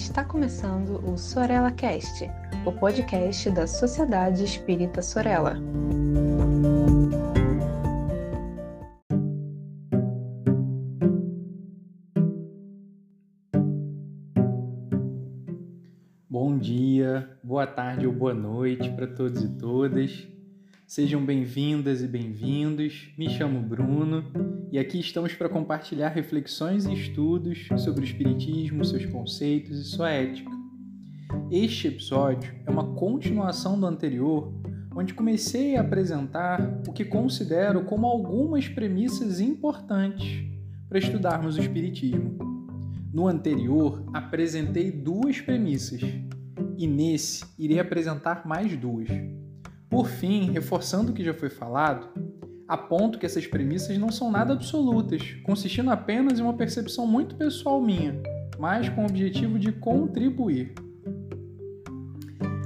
Está começando o Sorella Cast, o podcast da Sociedade Espírita Sorella. Bom dia, boa tarde ou boa noite para todos e todas. Sejam bem-vindas e bem-vindos. Me chamo Bruno e aqui estamos para compartilhar reflexões e estudos sobre o Espiritismo, seus conceitos e sua ética. Este episódio é uma continuação do anterior, onde comecei a apresentar o que considero como algumas premissas importantes para estudarmos o Espiritismo. No anterior, apresentei duas premissas e nesse irei apresentar mais duas. Por fim, reforçando o que já foi falado, aponto que essas premissas não são nada absolutas, consistindo apenas em uma percepção muito pessoal minha, mas com o objetivo de contribuir.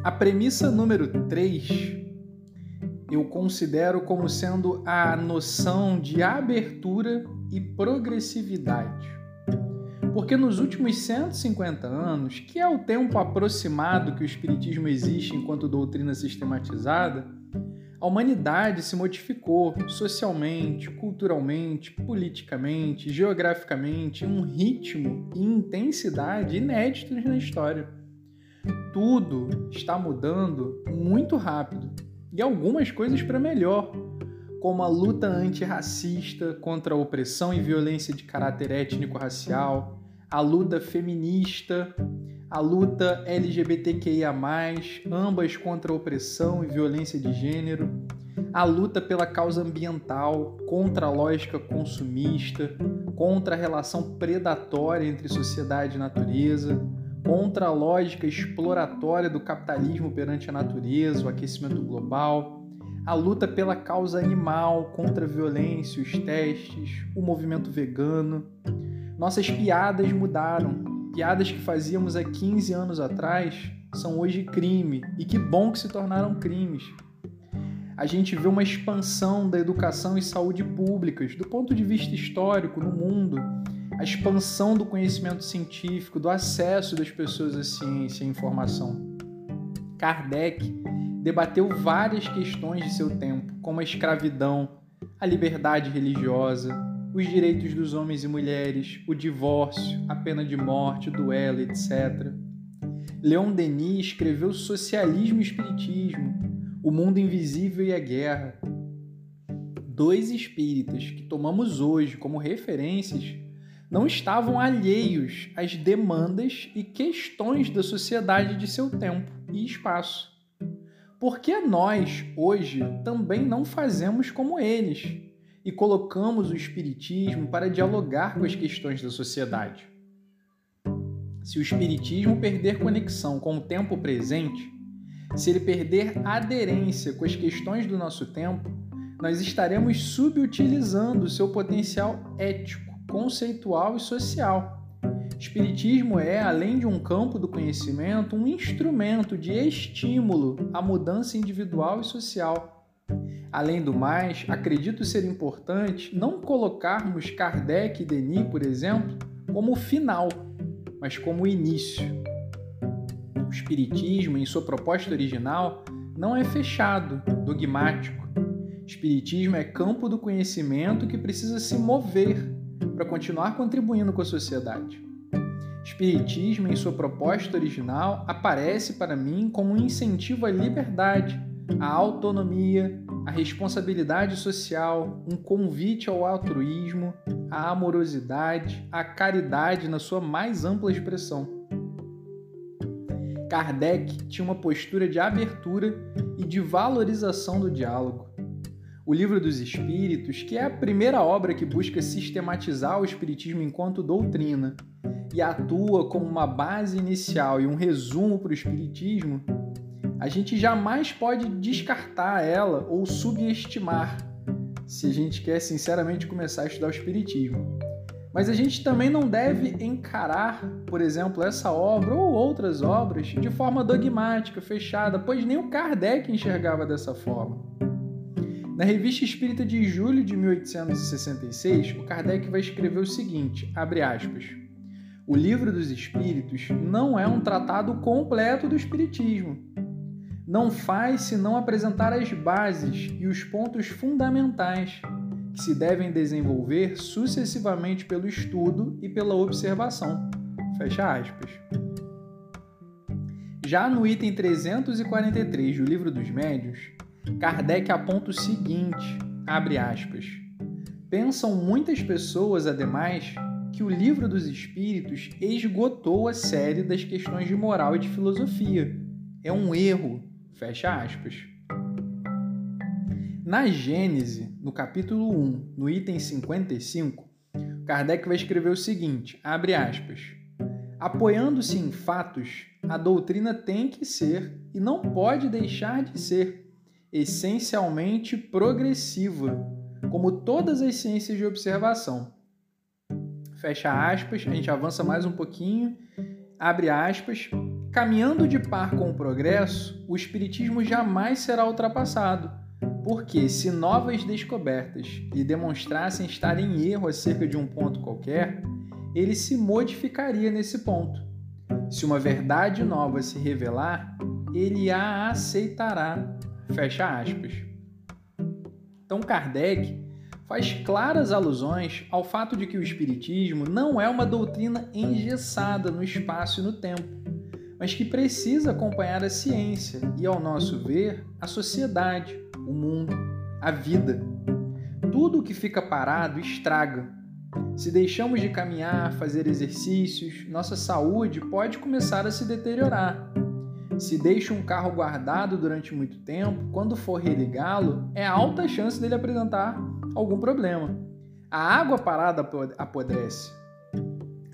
A premissa número 3 eu considero como sendo a noção de abertura e progressividade. Porque nos últimos 150 anos, que é o tempo aproximado que o Espiritismo existe enquanto doutrina sistematizada, a humanidade se modificou socialmente, culturalmente, politicamente, geograficamente, em um ritmo e intensidade inéditos na história. Tudo está mudando muito rápido e algumas coisas para melhor, como a luta antirracista contra a opressão e violência de caráter étnico-racial, a luta feminista, a luta LGBTQIA, ambas contra a opressão e violência de gênero, a luta pela causa ambiental, contra a lógica consumista, contra a relação predatória entre sociedade e natureza, contra a lógica exploratória do capitalismo perante a natureza, o aquecimento global, a luta pela causa animal, contra a violência, os testes, o movimento vegano nossas piadas mudaram. Piadas que fazíamos há 15 anos atrás são hoje crime. E que bom que se tornaram crimes. A gente vê uma expansão da educação e saúde públicas do ponto de vista histórico no mundo, a expansão do conhecimento científico, do acesso das pessoas à ciência e à informação. Kardec debateu várias questões de seu tempo, como a escravidão, a liberdade religiosa, os direitos dos homens e mulheres, o divórcio, a pena de morte, o duelo, etc. Leon Denis escreveu Socialismo e Espiritismo, O Mundo Invisível e a Guerra. Dois espíritas que tomamos hoje como referências não estavam alheios às demandas e questões da sociedade de seu tempo e espaço. Por que nós, hoje, também não fazemos como eles? E colocamos o Espiritismo para dialogar com as questões da sociedade. Se o Espiritismo perder conexão com o tempo presente, se ele perder aderência com as questões do nosso tempo, nós estaremos subutilizando seu potencial ético, conceitual e social. Espiritismo é, além de um campo do conhecimento, um instrumento de estímulo à mudança individual e social Além do mais, acredito ser importante não colocarmos Kardec e Denis, por exemplo, como final, mas como início. O Espiritismo, em sua proposta original, não é fechado, dogmático. Espiritismo é campo do conhecimento que precisa se mover para continuar contribuindo com a sociedade. Espiritismo, em sua proposta original, aparece para mim como um incentivo à liberdade, à autonomia, a responsabilidade social, um convite ao altruísmo, à amorosidade, à caridade na sua mais ampla expressão. Kardec tinha uma postura de abertura e de valorização do diálogo. O Livro dos Espíritos, que é a primeira obra que busca sistematizar o Espiritismo enquanto doutrina e atua como uma base inicial e um resumo para o Espiritismo, a gente jamais pode descartar ela ou subestimar se a gente quer sinceramente começar a estudar o Espiritismo. Mas a gente também não deve encarar, por exemplo, essa obra ou outras obras de forma dogmática, fechada, pois nem o Kardec enxergava dessa forma. Na Revista Espírita de julho de 1866, o Kardec vai escrever o seguinte, abre aspas, O Livro dos Espíritos não é um tratado completo do Espiritismo. Não faz senão apresentar as bases e os pontos fundamentais que se devem desenvolver sucessivamente pelo estudo e pela observação. Fecha aspas. Já no item 343 do Livro dos Médios, Kardec aponta o seguinte, abre aspas, Pensam muitas pessoas, ademais, que o Livro dos Espíritos esgotou a série das questões de moral e de filosofia. É um erro, fecha aspas. Na Gênese, no capítulo 1, no item 55, Kardec vai escrever o seguinte, abre aspas, Apoiando-se em fatos, a doutrina tem que ser e não pode deixar de ser essencialmente progressiva, como todas as ciências de observação. Fecha aspas, a gente avança mais um pouquinho, abre aspas. Caminhando de par com o progresso, o Espiritismo jamais será ultrapassado, porque se novas descobertas lhe demonstrassem estar em erro acerca de um ponto qualquer, ele se modificaria nesse ponto. Se uma verdade nova se revelar, ele a aceitará. Fecha aspas. Então Kardec faz claras alusões ao fato de que o Espiritismo não é uma doutrina engessada no espaço e no tempo, mas que precisa acompanhar a ciência e, ao nosso ver, a sociedade, o mundo, a vida. Tudo que fica parado estraga, se deixamos de caminhar, fazer exercícios, nossa saúde pode começar a se deteriorar. Se deixa um carro guardado durante muito tempo, quando for religá-lo, é alta chance dele apresentar algum problema. A água parada apodrece.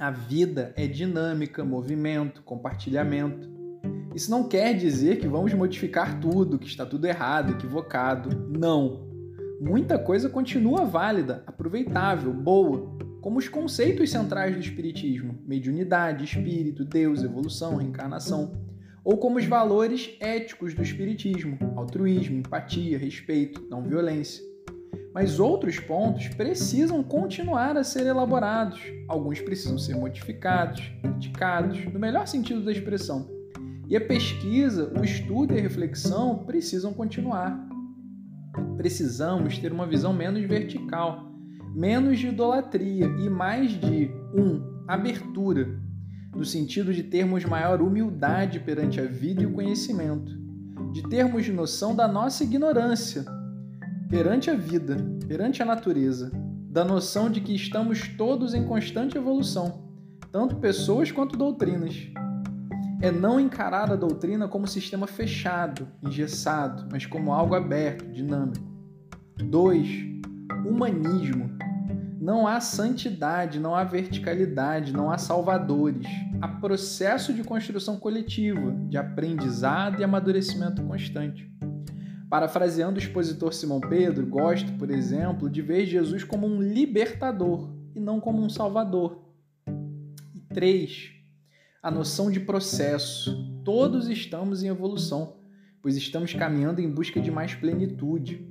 A vida é dinâmica, movimento, compartilhamento. Isso não quer dizer que vamos modificar tudo, que está tudo errado, equivocado. Não muita coisa continua válida, aproveitável, boa, como os conceitos centrais do Espiritismo, mediunidade, espírito, Deus, evolução, reencarnação, ou como os valores éticos do Espiritismo, altruísmo, empatia, respeito, não violência. Mas outros pontos precisam continuar a ser elaborados, alguns precisam ser modificados, criticados, no melhor sentido da expressão. E a pesquisa, o estudo e a reflexão precisam continuar precisamos ter uma visão menos vertical, menos de idolatria e mais de um abertura, no sentido de termos maior humildade perante a vida e o conhecimento, de termos noção da nossa ignorância perante a vida, perante a natureza, da noção de que estamos todos em constante evolução, tanto pessoas quanto doutrinas. É não encarar a doutrina como sistema fechado, engessado, mas como algo aberto, dinâmico. 2. Humanismo. Não há santidade, não há verticalidade, não há salvadores. Há processo de construção coletiva, de aprendizado e amadurecimento constante. Parafraseando o expositor Simão Pedro, gosto, por exemplo, de ver Jesus como um libertador e não como um salvador. E 3. A noção de processo. Todos estamos em evolução, pois estamos caminhando em busca de mais plenitude.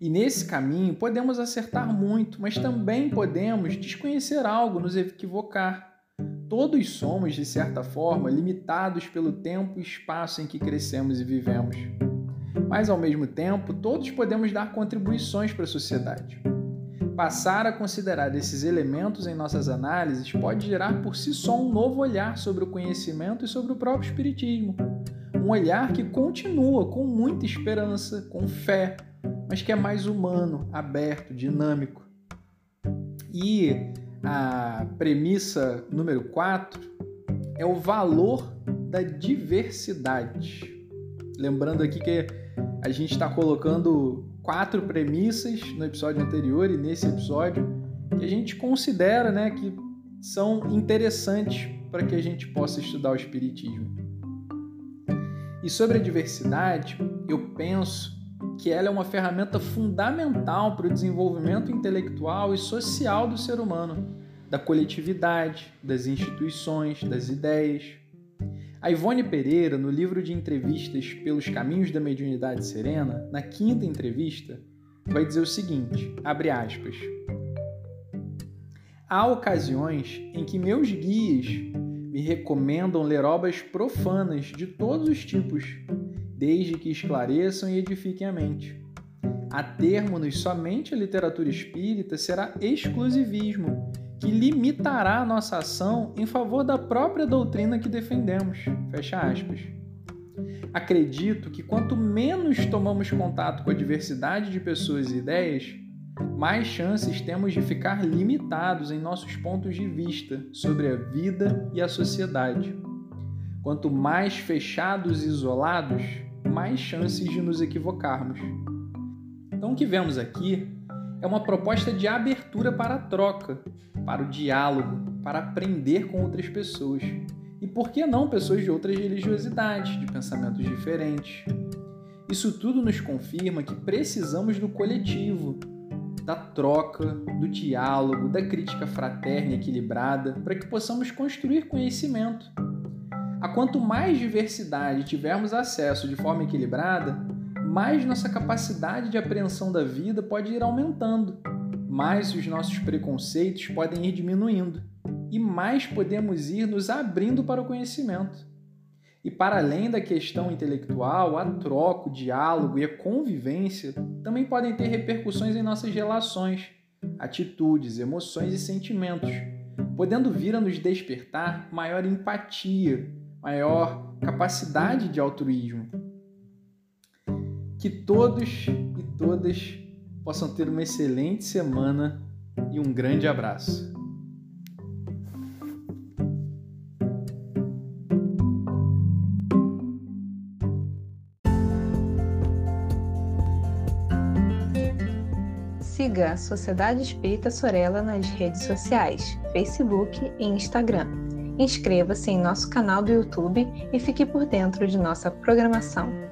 E nesse caminho podemos acertar muito, mas também podemos desconhecer algo, nos equivocar. Todos somos, de certa forma, limitados pelo tempo e espaço em que crescemos e vivemos. Mas, ao mesmo tempo, todos podemos dar contribuições para a sociedade. Passar a considerar esses elementos em nossas análises pode gerar por si só um novo olhar sobre o conhecimento e sobre o próprio Espiritismo. Um olhar que continua com muita esperança, com fé, mas que é mais humano, aberto, dinâmico. E a premissa número 4 é o valor da diversidade. Lembrando aqui que a gente está colocando quatro premissas no episódio anterior e nesse episódio que a gente considera né, que são interessantes para que a gente possa estudar o Espiritismo. E sobre a diversidade, eu penso que ela é uma ferramenta fundamental para o desenvolvimento intelectual e social do ser humano, da coletividade, das instituições, das ideias. A Ivone Pereira, no livro de entrevistas Pelos Caminhos da Mediunidade Serena, na quinta entrevista, vai dizer o seguinte: abre aspas. Há ocasiões em que meus guias me recomendam ler obras profanas de todos os tipos, desde que esclareçam e edifiquem a mente. A termos somente a literatura espírita será exclusivismo, limitará a nossa ação em favor da própria doutrina que defendemos. Fecha aspas. Acredito que quanto menos tomamos contato com a diversidade de pessoas e ideias, mais chances temos de ficar limitados em nossos pontos de vista sobre a vida e a sociedade. Quanto mais fechados e isolados, mais chances de nos equivocarmos. Então, o que vemos aqui é uma proposta de abertura para a troca, para o diálogo, para aprender com outras pessoas. E por que não pessoas de outras religiosidades, de pensamentos diferentes? Isso tudo nos confirma que precisamos do coletivo, da troca, do diálogo, da crítica fraterna e equilibrada, para que possamos construir conhecimento. A quanto mais diversidade tivermos acesso de forma equilibrada, mais nossa capacidade de apreensão da vida pode ir aumentando, mais os nossos preconceitos podem ir diminuindo e mais podemos ir nos abrindo para o conhecimento. E para além da questão intelectual, a troca, o diálogo e a convivência também podem ter repercussões em nossas relações, atitudes, emoções e sentimentos, podendo vir a nos despertar maior empatia, maior capacidade de altruísmo. Que todos e todas possam ter uma excelente semana e um grande abraço. Siga a Sociedade Espírita Sorella nas redes sociais, Facebook e Instagram. Inscreva-se em nosso canal do YouTube e fique por dentro de nossa programação.